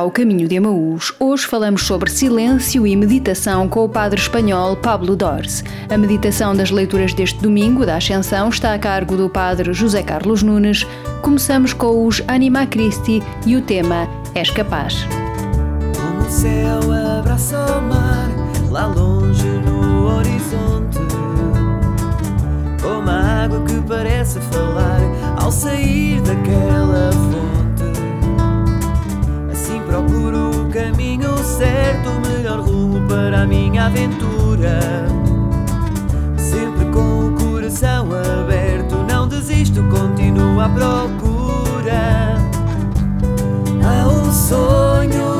ao Caminho de Emaús. Hoje falamos sobre silêncio e meditação com o padre espanhol Pablo Dors. A meditação das leituras deste domingo da Ascensão está a cargo do padre José Carlos Nunes. Começamos com os Anima Christi e o tema És Capaz. Como o céu abraça o mar, lá longe no horizonte. Como a água que parece falar ao sair daquela fonte. Procuro o caminho certo, o melhor rumo para a minha aventura. Sempre com o coração aberto, não desisto, continuo à procura. Há um sonho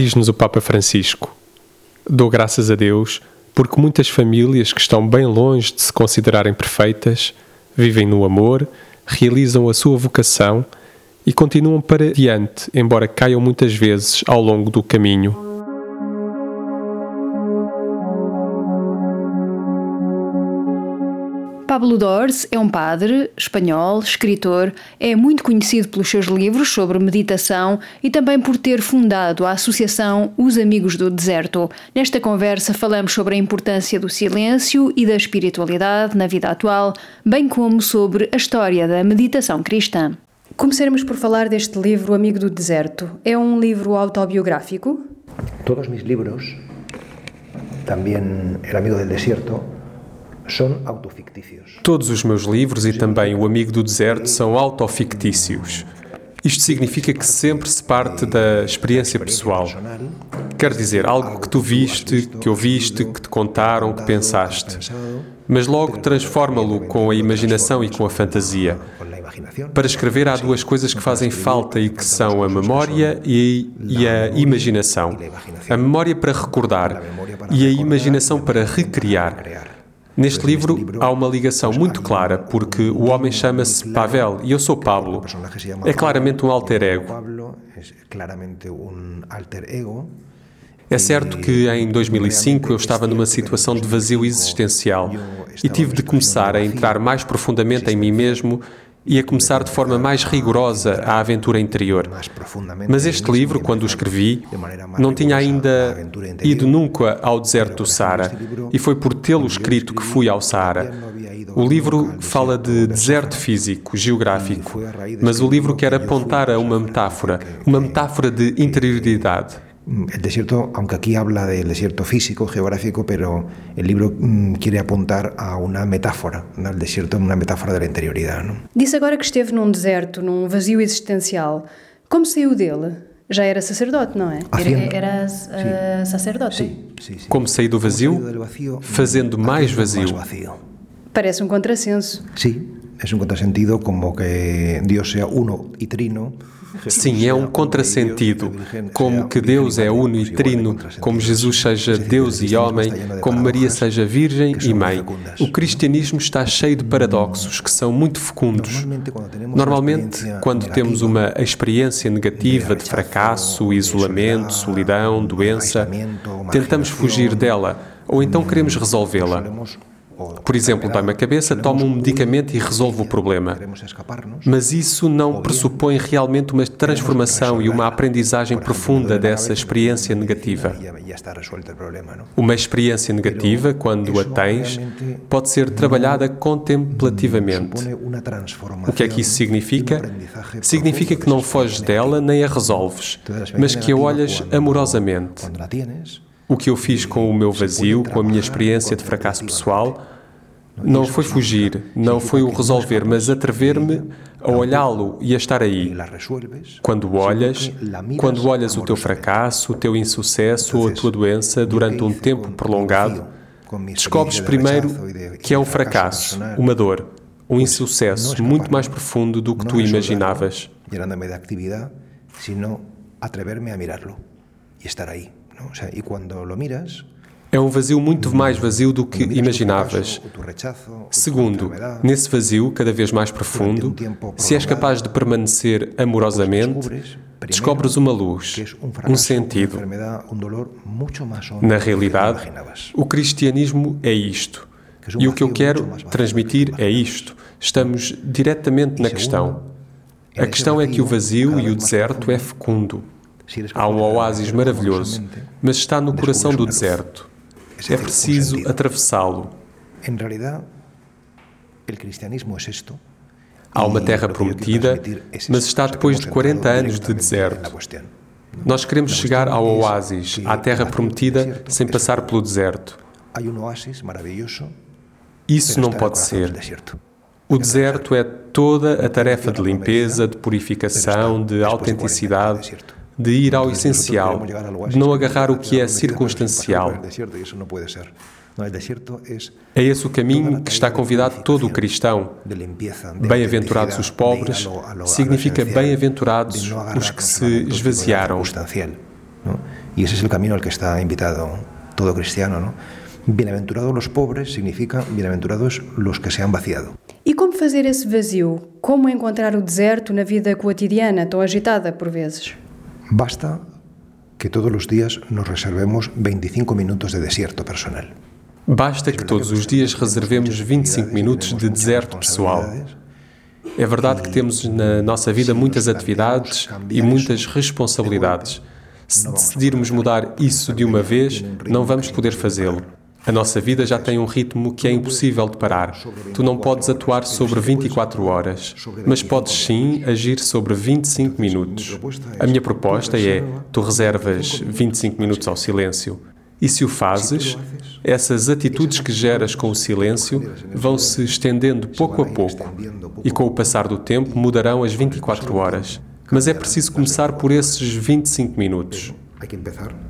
Diz-nos o Papa Francisco: Dou graças a Deus porque muitas famílias que estão bem longe de se considerarem perfeitas vivem no amor, realizam a sua vocação e continuam para diante, embora caiam muitas vezes ao longo do caminho. Pablo Dors é um padre espanhol, escritor, é muito conhecido pelos seus livros sobre meditação e também por ter fundado a associação Os Amigos do Deserto. Nesta conversa falamos sobre a importância do silêncio e da espiritualidade na vida atual, bem como sobre a história da meditação cristã. Começaremos por falar deste livro, Amigo do Deserto. É um livro autobiográfico? Todos mis libros, también El amigo del desierto, son autoficticios. Todos os meus livros e também O Amigo do Deserto são autofictícios. Isto significa que sempre se parte da experiência pessoal. Quer dizer, algo que tu viste, que ouviste, que te contaram, que pensaste. Mas logo transforma-lo com a imaginação e com a fantasia. Para escrever há duas coisas que fazem falta e que são a memória e, e a imaginação. A memória para recordar e a imaginação para recriar. Neste livro há uma ligação muito clara, porque o homem chama-se Pavel e eu sou Pablo. É claramente um alter ego. É certo que em 2005 eu estava numa situação de vazio existencial e tive de começar a entrar mais profundamente em mim mesmo e a começar de forma mais rigorosa a aventura interior. Mas este livro, quando o escrevi, não tinha ainda ido nunca ao deserto do Saara, e foi por tê-lo escrito que fui ao Saara. O livro fala de deserto físico, geográfico, mas o livro quer apontar a uma metáfora, uma metáfora de interioridade. El desierto, aunque aquí habla del desierto físico, geográfico, pero el libro mm, quiere apuntar a una metáfora, ¿no? el desierto es una metáfora de la interioridad. ¿no? Disse agora que esteve num deserto, num vazio existencial. Como saiu dele? Já era sacerdote, não é? Era, era uh, sacerdote. Sí, sí, sí. Como saí do vazio, Del vacío, fazendo mais haciendo vazio. más vacío. Parece um contrassenso. Sí, es un contrasentido como que Dios sea uno y trino. Sim, é um contrassentido, como que Deus é uno e trino, como Jesus seja Deus e homem, como Maria seja virgem e mãe. O cristianismo está cheio de paradoxos que são muito fecundos. Normalmente, quando temos uma experiência negativa de fracasso, isolamento, solidão, doença, tentamos fugir dela ou então queremos resolvê-la. Por exemplo, dói-me a cabeça, tomo um medicamento e resolvo o problema. Mas isso não pressupõe realmente uma transformação e uma aprendizagem profunda dessa experiência negativa. Uma experiência negativa, quando a tens, pode ser trabalhada contemplativamente. O que é que isso significa? Significa que não foges dela nem a resolves, mas que a olhas amorosamente. O que eu fiz com o meu vazio, com a minha experiência de fracasso pessoal, não foi fugir, não foi o resolver, mas atrever-me a olhá-lo e a estar aí. Quando olhas, quando olhas o teu fracasso, o teu insucesso ou a tua doença durante um tempo prolongado, descobres primeiro que é um fracasso, uma dor, um insucesso muito mais profundo do que tu imaginavas. Llenándome de actividad, sino atreverme a mirarlo y estar ahí. ¿No? O sea, y cuando lo miras, É um vazio muito mais vazio do que imaginavas. Segundo, nesse vazio cada vez mais profundo, se és capaz de permanecer amorosamente, descobres uma luz, um sentido. Na realidade, o cristianismo é isto. E o que eu quero transmitir é isto. Estamos diretamente na questão. A questão é que o vazio e o deserto é fecundo. Há um oásis maravilhoso, mas está no coração do deserto. É preciso atravessá-lo. Há uma terra prometida, mas está depois de 40 anos de deserto. Nós queremos chegar ao oásis, à terra prometida, sem passar pelo deserto. Isso não pode ser. O deserto é toda a tarefa de limpeza, de purificação, de autenticidade, de ir ao essencial, de não agarrar o que é circunstancial. É esse o caminho que está convidado todo o cristão. Bem-aventurados os pobres significa bem-aventurados os que se esvaziaram. circunstancial, ¿no? Y ese es el camino al que está invitado todo cristiano. ¿no? Bienaventurados los pobres significa bienaventurados los que se han vaciado. E como fazer esse vazio? Como encontrar o deserto na vida cotidiana, tão agitada por vezes? Basta que todos los días nos reservemos 25 minutos de desierto personal. Basta que todos os dias reservemos 25 minutos de deserto pessoal. É verdade que temos na nossa vida muitas atividades e muitas responsabilidades. Se decidirmos mudar isso de uma vez, não vamos poder fazê-lo. A nossa vida já tem um ritmo que é impossível de parar. Tu não podes atuar sobre 24 horas, mas podes sim agir sobre 25 minutos. A minha proposta é: tu reservas 25 minutos ao silêncio. E se o fazes, essas atitudes que geras com o silêncio vão se estendendo pouco a pouco e com o passar do tempo mudarão as 24 horas. Mas é preciso começar por esses 25 minutos. Que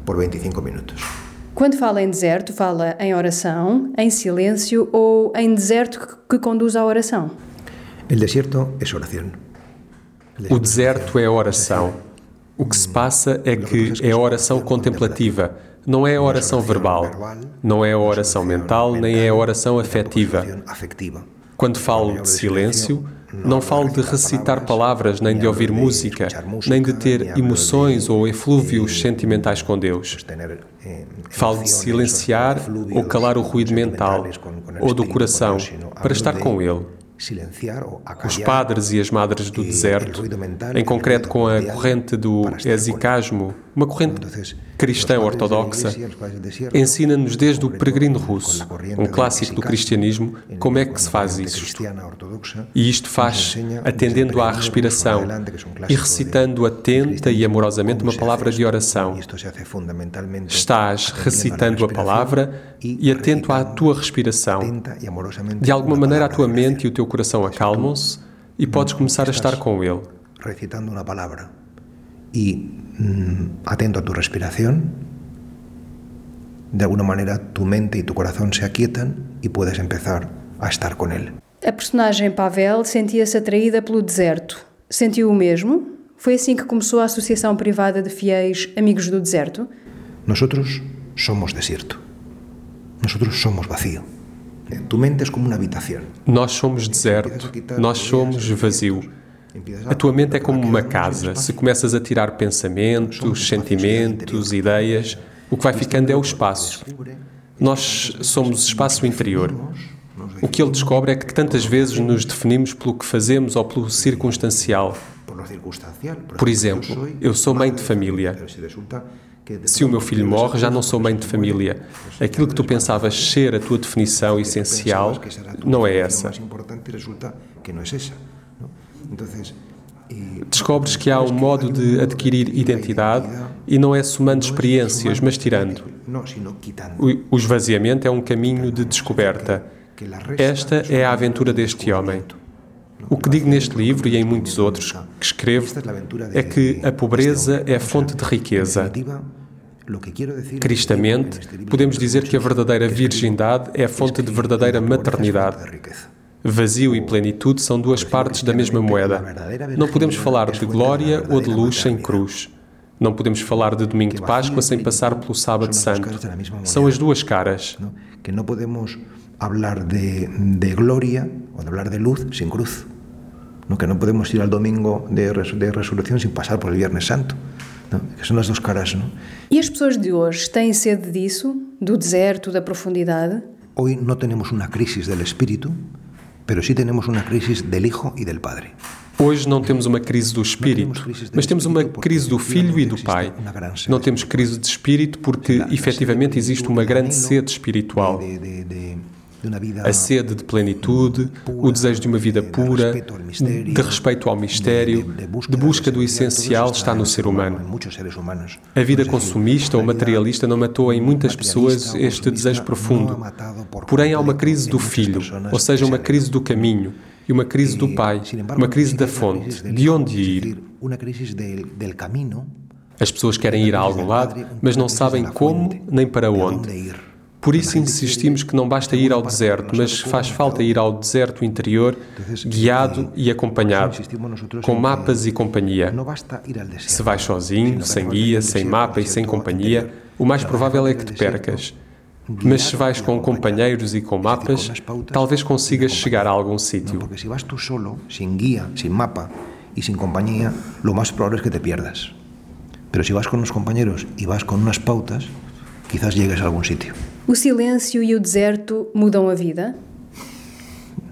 por 25 minutos. Quando fala em deserto, fala em oração, em silêncio ou em deserto que- que conduz à oração? El desierto es oración. O deserto é a oração. O que se passa é que é a oração contemplativa, não é a oração verbal, não é a oração mental, nem é a oração afetiva. Quando falo de silêncio, não falo de recitar palavras, nem de ouvir música, nem de ter emoções ou eflúvios sentimentais com Deus. Falo de silenciar ou calar o ruído mental ou do coração para estar com Ele. os padres e as madres do deserto, em concreto com a corrente do exicasmo, uma corrente cristã ortodoxa, ensina-nos desde o Peregrino Russo, um clássico do cristianismo, como é que se faz isto. E isto faz atendendo à respiração e recitando atenta e amorosamente uma palavra de oração. Estás recitando a palavra e atento à tua respiração. De alguma maneira, a tua mente e o teu coração acalmam-se e podes começar a estar com ele. Recitando uma palavra e atento a tu respiração, de alguma maneira tu mente e tu coração se aquietam e puedes empezar a estar com ele. A personagem Pavel sentia-se atraída pelo deserto. Sentiu o mesmo? Foi assim que começou a Associação Privada de Fiéis Amigos do Deserto? Nós somos deserto. Nós somos vazio. Tu mente é como uma habitação. Nós somos deserto. Nós somos vazio. A tua mente é como uma casa. Se começas a tirar pensamentos, sentimentos, ideias, o que vai ficando é o espaço. Nós somos espaço interior. O que ele descobre é que tantas vezes nos definimos pelo que fazemos ou pelo circunstancial. Por exemplo, eu sou mãe de família. Se o meu filho morre, já não sou mãe de família. Aquilo que tu pensavas ser a tua definição essencial não é essa. Descobres que há um modo de adquirir identidade e não é somando experiências, mas tirando. O esvaziamento é um caminho de descoberta. Esta é a aventura deste homem. O que digo neste livro e em muitos outros que escrevo é que a pobreza é fonte de riqueza. Cristamente, podemos dizer que a verdadeira virgindade é a fonte de verdadeira maternidade. Vazio e plenitude são duas partes da mesma moeda. Não podemos falar de glória ou de luz sem cruz. Não podemos falar de domingo de Páscoa sem passar pelo sábado santo. São as duas caras. Que não podemos falar de, de glória ou de falar de luz sem cruz. No, que não podemos ir ao domingo de, de ressurreição sem passar por el Viernes Santo. Que são as duas caras. E as pessoas de hoje têm sede disso? Do deserto, da profundidade? Hoje não temos uma crise do espírito, mas sim temos uma crise do Hijo e do Padre. Hoje não temos uma crise do espírito, mas temos uma crise do filho e do pai. Não temos crise de espírito porque efetivamente existe uma grande sede espiritual a sede de plenitude, o desejo de uma vida pura, de respeito ao mistério, de busca do essencial está no ser humano. A vida consumista ou materialista não matou em muitas pessoas este desejo profundo. Porém, há uma crise do filho, ou seja, uma crise do caminho, e uma crise do pai, uma crise da fonte, de onde ir. As pessoas querem ir a algum lado, mas não sabem como nem para onde. Por isso insistimos que não basta ir ao deserto, mas faz falta ir ao deserto interior, guiado e acompanhado, com mapas e companhia. Se vais sozinho, sem guia, sem mapa e sem companhia, o mais provável é que te percas. Mas se vais com companheiros e com mapas, talvez consigas chegar a algum sítio. Porque se vas tu solo, sem guia, sem mapa e sem companhia, lo mais provável é que te pierdas. Pero se vas con unos compañeros e vas con unas pautas, quizás llegues a algum sítio. O silêncio e o deserto mudam a vida?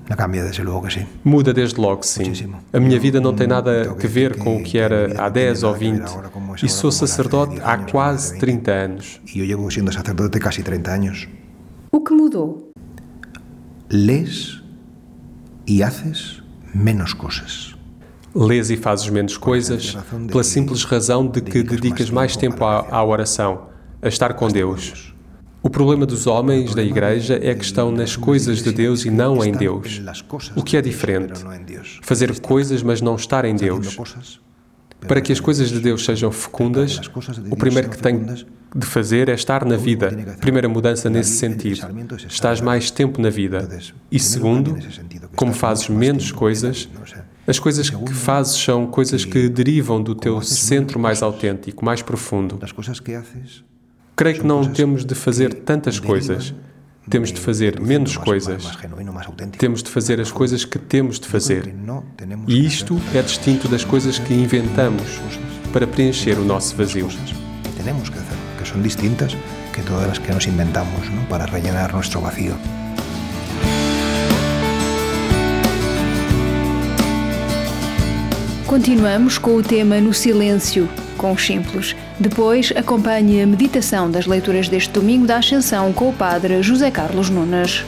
Na cambia, desde logo que sim. Muda desde logo, sim. A minha vida não tem nada a ver com o que era há 10 ou 20. E sou sacerdote há quase 30 anos. E eu llevo sendo sacerdote quase 30 anos. O que mudou? Lês e haces menos coisas. Lês e fazes menos coisas pela simples razão de que dedicas mais tempo à, à oração, a estar com Deus. O problema dos homens da Igreja é que estão nas coisas de Deus e não em Deus. O que é diferente? Fazer coisas, mas não estar em Deus. Para que as coisas de Deus sejam fecundas, o primeiro que tem de fazer é estar na vida. Primeira mudança nesse sentido. Estás mais tempo na vida. E segundo, como fazes menos coisas, as coisas que fazes são coisas que derivam do teu centro mais autêntico, mais profundo. Creio que não temos de fazer tantas coisas. Temos de fazer menos coisas. Temos de fazer as coisas que temos de fazer. E isto é distinto das coisas que inventamos para preencher o nosso vazio. Temos que fazer, que são distintas que todas as que nos inventamos para rellenar nosso vazio. Continuamos com o tema No Silêncio, com os simples. Depois acompanhe a meditação das leituras deste domingo da Ascensão com o Padre José Carlos Nunes.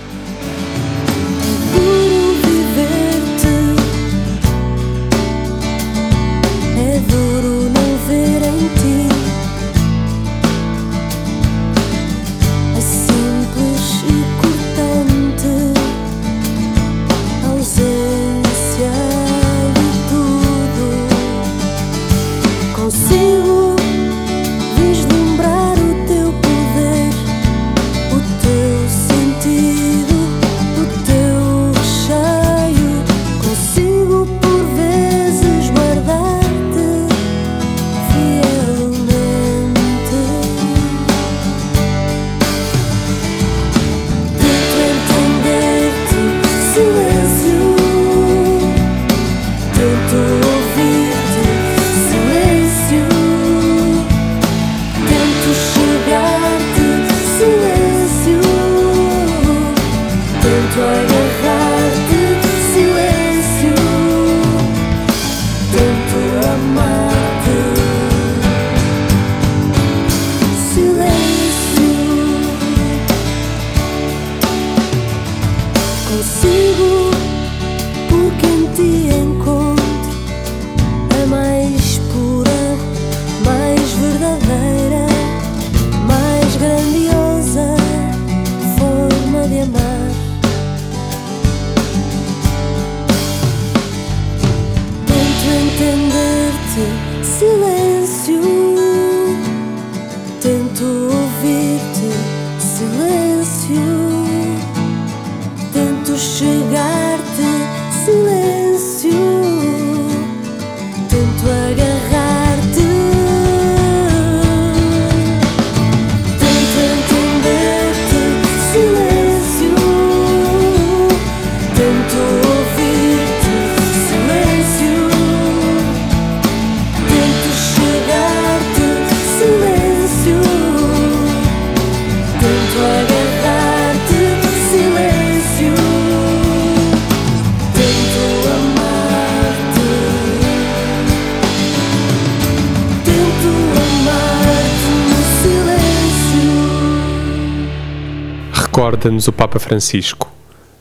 Recorda-nos o Papa Francisco.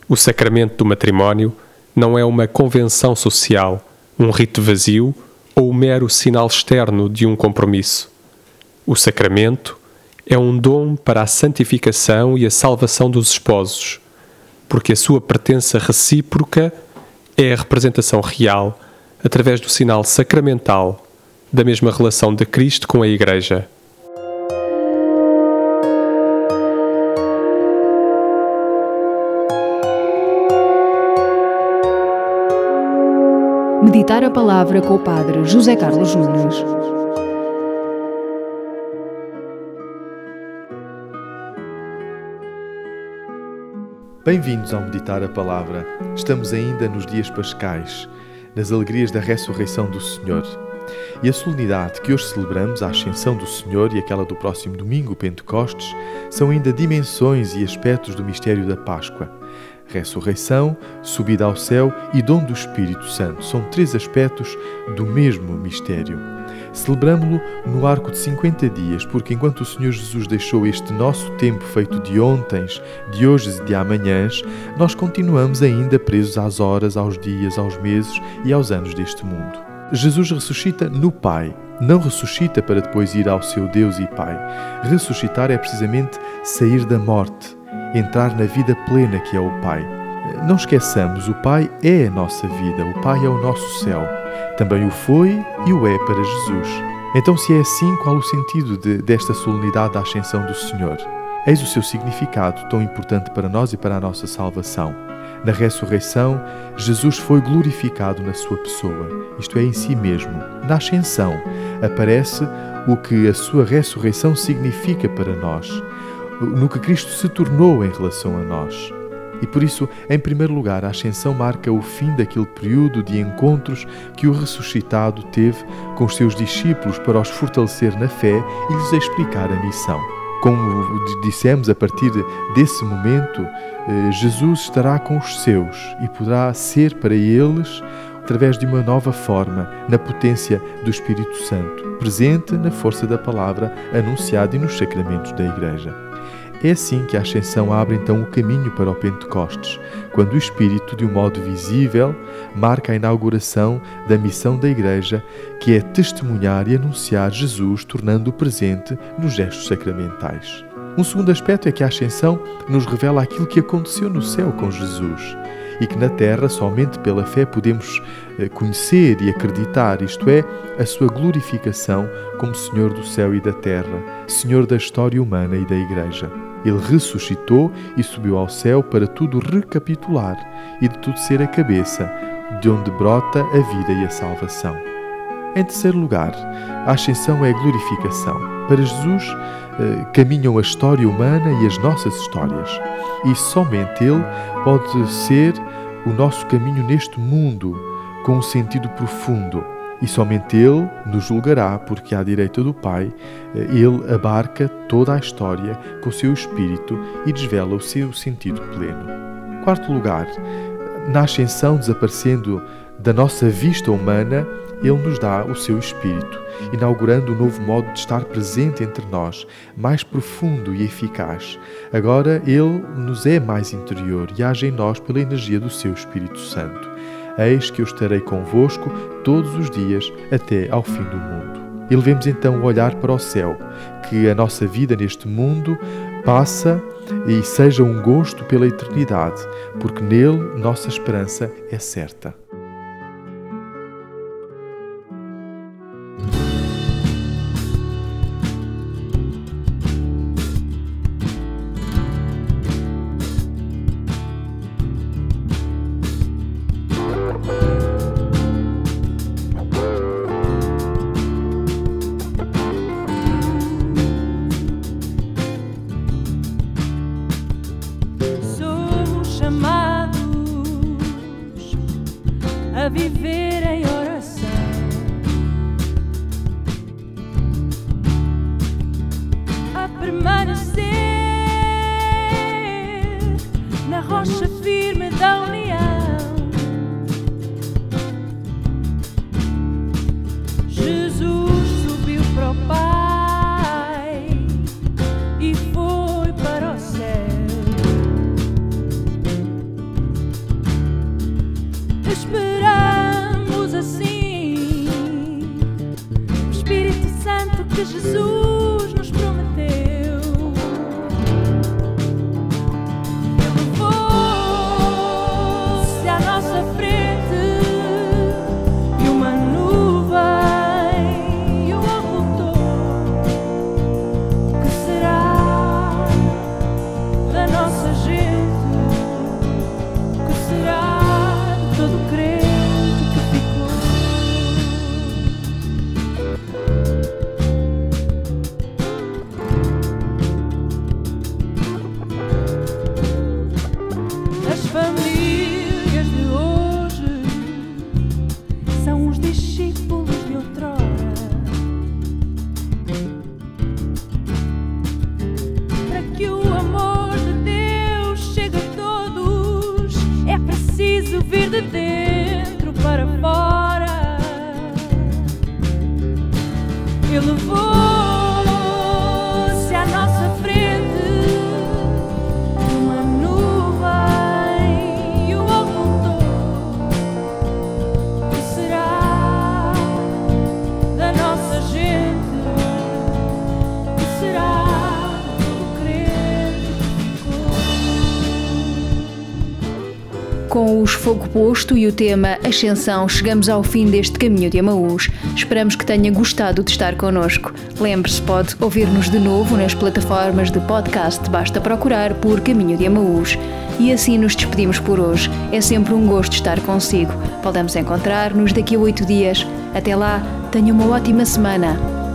O sacramento do matrimónio não é uma convenção social, um rito vazio ou um mero sinal externo de um compromisso. O sacramento é um dom para a santificação e a salvação dos esposos, porque a sua pertença recíproca é a representação real, através do sinal sacramental, da mesma relação de Cristo com a Igreja. Meditar a palavra com o Padre José Carlos Nunes. Bem-vindos ao Meditar a Palavra. Estamos ainda nos dias pascais, nas alegrias da ressurreição do Senhor. E a solenidade que hoje celebramos, a Ascensão do Senhor e aquela do próximo domingo, Pentecostes, são ainda dimensões e aspectos do mistério da Páscoa ressurreição, subida ao céu e dom do Espírito Santo. São três aspectos do mesmo mistério. Celebramo-lo no arco de 50 dias, porque enquanto o Senhor Jesus deixou este nosso tempo feito de ontens, de hoje e de amanhãs, nós continuamos ainda presos às horas, aos dias, aos meses e aos anos deste mundo. Jesus ressuscita no Pai, não ressuscita para depois ir ao seu Deus e Pai. Ressuscitar é precisamente sair da morte, entrar na vida plena que é o Pai. Não esqueçamos, o Pai é a nossa vida, o Pai é o nosso céu. Também o foi e o é para Jesus. Então, se é assim, qual o sentido de, desta solenidade da ascensão do Senhor? Eis o seu significado, tão importante para nós e para a nossa salvação. Na ressurreição, Jesus foi glorificado na sua pessoa, isto é, em si mesmo. Na ascensão, aparece o que a sua ressurreição significa para nós no que Cristo se tornou em relação a nós. E por isso, em primeiro lugar, a Ascensão marca o fim daquele período de encontros que o ressuscitado teve com os seus discípulos para os fortalecer na fé e lhes explicar a missão. Como dissemos, a partir desse momento, eh, Jesus estará com os seus e poderá ser para eles através de uma nova forma, na potência do Espírito Santo, presente na força da palavra anunciada e nos sacramentos da Igreja. É assim que a Ascensão abre então o caminho para o Pentecostes, quando o Espírito, de um modo visível, marca a inauguração da missão da Igreja, que é testemunhar e anunciar Jesus, tornando-o presente nos gestos sacramentais. Um segundo aspecto é que a Ascensão nos revela aquilo que aconteceu no céu com Jesus e que na terra somente pela fé podemos eh, conhecer e acreditar, isto é, a sua glorificação como Senhor do céu e da terra, Senhor da história humana e da Igreja. Ele ressuscitou e subiu ao céu para tudo recapitular e de tudo ser a cabeça, de onde brota a vida e a salvação. Em terceiro lugar, a ascensão é a glorificação. Para Jesus, eh, caminham a história humana e as nossas histórias. E somente Ele pode ser o nosso caminho neste mundo com um sentido profundo. E somente Ele nos julgará, porque à direita do Pai, eh, Ele abarca toda a história com o seu espírito e desvela o seu sentido pleno. Quarto lugar, na ascensão desaparecendo da nossa vista humana, Ele nos dá o seu espírito, inaugurando um novo modo de estar presente entre nós, mais profundo e eficaz. Agora Ele nos é mais interior e age em nós pela energia do seu Espírito Santo. Eis que eu estarei convosco todos os dias até ao fim do mundo. E levemos então o olhar para o céu, que a nossa vida neste mundo passa e seja um gosto pela eternidade, porque nele nossa esperança é certa. Fogo posto e o tema Ascensão, chegamos ao fim deste caminho de Amaús. Esperamos que tenha gostado de estar connosco. Lembre-se, pode ouvir-nos de novo nas plataformas de podcast, basta procurar por Caminho de Amaús. E assim nos despedimos por hoje. É sempre um gosto estar consigo. A encontrar-nos daqui a oito dias. Até lá, tenha uma ótima semana.